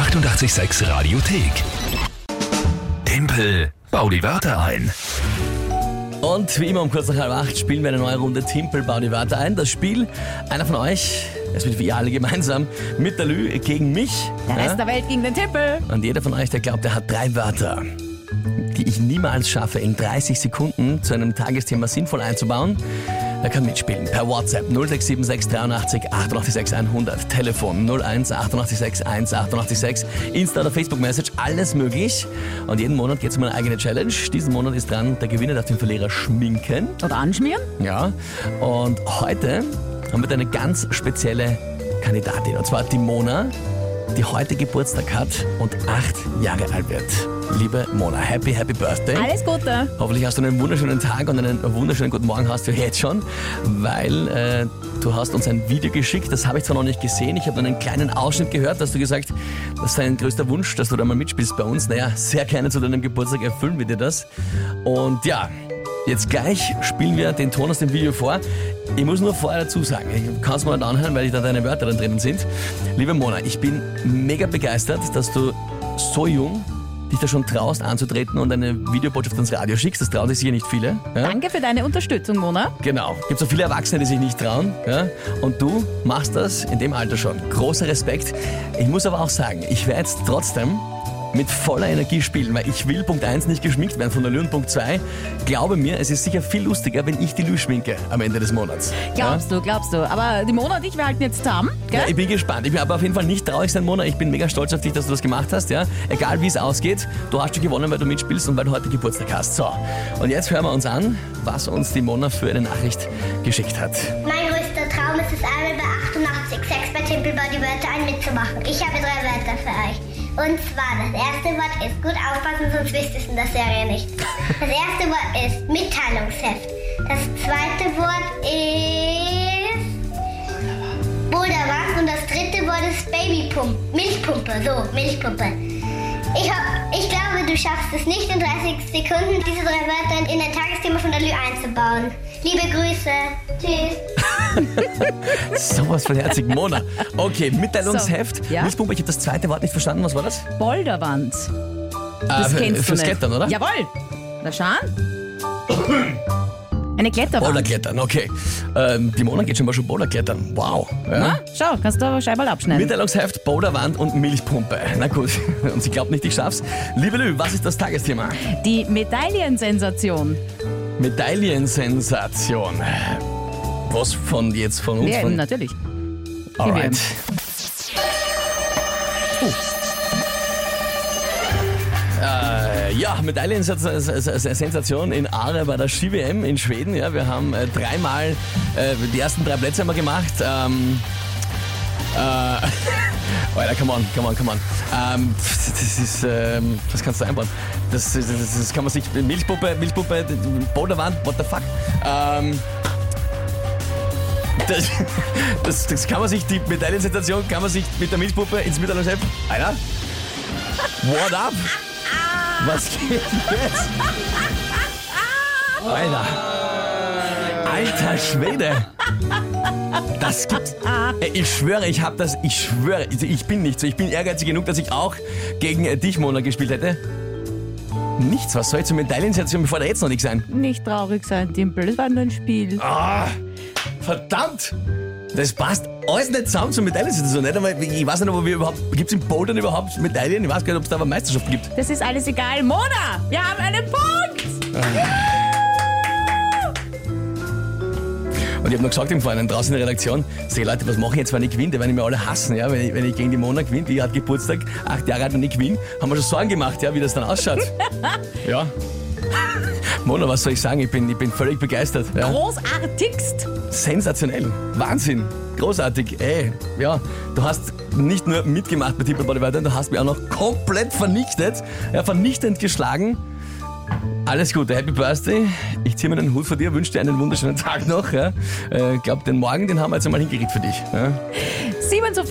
886 Radiothek. Tempel, bau die Wörter ein. Und wie immer um kurz nach halb acht spielen wir eine neue Runde Timpel, bau die Wörter ein. Das Spiel, einer von euch, es wird wir alle gemeinsam, mit der Lü gegen mich. Der Rest der Welt gegen den Tippel. Und jeder von euch, der glaubt, er hat drei Wörter, die ich niemals schaffe, in 30 Sekunden zu einem Tagesthema sinnvoll einzubauen, der kann mitspielen. Per WhatsApp 0676 83 886 100. Telefon 01 886 1 886. Insta oder Facebook Message, alles möglich. Und jeden Monat geht es um eine eigene Challenge. Diesen Monat ist dran, der Gewinner darf den Verlierer schminken. Oder anschmieren. Ja. Und heute haben wir eine ganz spezielle Kandidatin. Und zwar die Mona, die heute Geburtstag hat und acht Jahre alt wird. Liebe Mona, happy, happy Birthday. Alles Gute. Hoffentlich hast du einen wunderschönen Tag und einen wunderschönen guten Morgen hast du jetzt schon, weil äh, du hast uns ein Video geschickt, das habe ich zwar noch nicht gesehen, ich habe einen kleinen Ausschnitt gehört, dass du gesagt, das sei ein größter Wunsch, dass du da mal mitspielst bei uns. Naja, sehr gerne zu deinem Geburtstag erfüllen wir dir das. Und ja, Jetzt gleich spielen wir den Ton aus dem Video vor. Ich muss nur vorher dazu sagen, ich kann es mal nicht anhören, weil da deine Wörter dann drinnen sind. Liebe Mona, ich bin mega begeistert, dass du so jung dich da schon traust anzutreten und eine Videobotschaft ans Radio schickst. Das trauen sich sicher nicht viele. Ja? Danke für deine Unterstützung, Mona. Genau. Gibt so viele Erwachsene, die sich nicht trauen. Ja? Und du machst das in dem Alter schon. Großer Respekt. Ich muss aber auch sagen, ich werde jetzt trotzdem mit voller Energie spielen, weil ich will Punkt 1 nicht geschminkt werden von der Lü und Punkt 2. Glaube mir, es ist sicher viel lustiger, wenn ich die Lü schminke am Ende des Monats. Glaubst du, glaubst du. Aber die Mona und ich, wir halten jetzt zusammen, gell? Ja, ich bin gespannt. Ich bin aber auf jeden Fall nicht traurig sein, Mona. Ich bin mega stolz auf dich, dass du das gemacht hast. Ja? Egal wie es ausgeht, du hast schon gewonnen, weil du mitspielst und weil du heute Geburtstag hast. So, und jetzt hören wir uns an, was uns die Mona für eine Nachricht geschickt hat. Mein größter Traum ist es einmal bei 88 Sex bei Temple Body Wörter ein mitzumachen. Ich habe drei Wörter für euch. Und zwar, das erste Wort ist, gut aufpassen, sonst wisst ihr es in der Serie nicht. Das erste Wort ist Mitteilungsheft. Das zweite Wort ist Boulderwand und das dritte Wort ist Babypumpe. Milchpumpe, so, Milchpumpe. Ich, hab, ich glaube, du schaffst es nicht in 30 Sekunden, diese drei Wörter in ein Tagesthema von der Lü einzubauen. Liebe Grüße. Tschüss. Sowas von herzig, Mona. Okay, Mitteilungsheft. So, ja. Milchpumpe, ich habe das zweite Wort nicht verstanden. Was war das? Boulderwand. Das Äh, kennst du fürs nicht. Klettern, oder? Jawohl. Na schauen. Eine Kletterwand. Boulderklettern, okay. Ähm, die Mona geht schon mal schon Boulderklettern. Wow. Ja. Na, schau, kannst du aber Scheiberl abschneiden. Mitteilungsheft, Boulderwand und Milchpumpe. Na gut, und sie glaubt nicht, ich schaff's. Liebe Lü, was ist das Tagesthema? Die Medaillensensation. Medaillensensation. Was von jetzt von uns? Ja, von, natürlich. Alright. Äh, Ja, Medaillensensation in Aare bei der Ski-WM in Schweden. Ja, wir haben äh, dreimal äh, die ersten drei Plätze haben wir gemacht. Ähm, äh, Alter, come on, come on, come on. Ähm, das ist, ähm, was kannst du einbauen? Das, das, das, das kann man sich, Milchpuppe, Milchpuppe, Boulderwand, what the fuck? Ähm, das, das, das kann man sich, die Medaillensensation kann man sich mit der Milchpuppe ins Mitteilungsheft. Einer? What up? Was geht jetzt? Alter. Alter Schwede. Das gibt's. Ich schwöre, ich hab das, ich schwöre, ich bin nicht so. Ich bin ehrgeizig genug, dass ich auch gegen äh, dich, Mona, gespielt hätte. Nichts, was soll zur Medaillensensation, bevor da jetzt noch nichts sein? Nicht traurig sein, Timpel. Das war nur ein Spiel. Ah, verdammt! Das passt alles nicht zusammen zur Medaillensituation. Nicht einmal, ich weiß nicht, ob wir überhaupt, gibt es in Bouldern überhaupt Medaillen? Ich weiß gar nicht, ob es da aber Meisterschaften gibt. Das ist alles egal. Mona, wir haben einen Punkt. Und ich habe noch gesagt im Vorhinein draußen in der Redaktion, sag Leute, was mache ich jetzt, wenn ich gewinne? Die werden mich alle hassen, ja? wenn, ich, wenn ich gegen die Mona gewinne, die hat Geburtstag, acht Jahre alt und ich gewinne, haben wir schon Sorgen gemacht, ja, wie das dann ausschaut. ja. Mona, was soll ich sagen? Ich bin, ich bin völlig begeistert. Ja. Großartigst. Sensationell. Wahnsinn. Großartig. Ey, ja, du hast nicht nur mitgemacht bei Tippel Body Weiter, du hast mich auch noch komplett vernichtet, ja, vernichtend geschlagen. Alles Gute, Happy Birthday. Ich ziehe mir den Hut vor dir, wünsche dir einen wunderschönen Tag noch. Ja. Äh, glaub, den Morgen, den haben wir jetzt einmal hingekriegt für dich. Ja. 7 zu 5.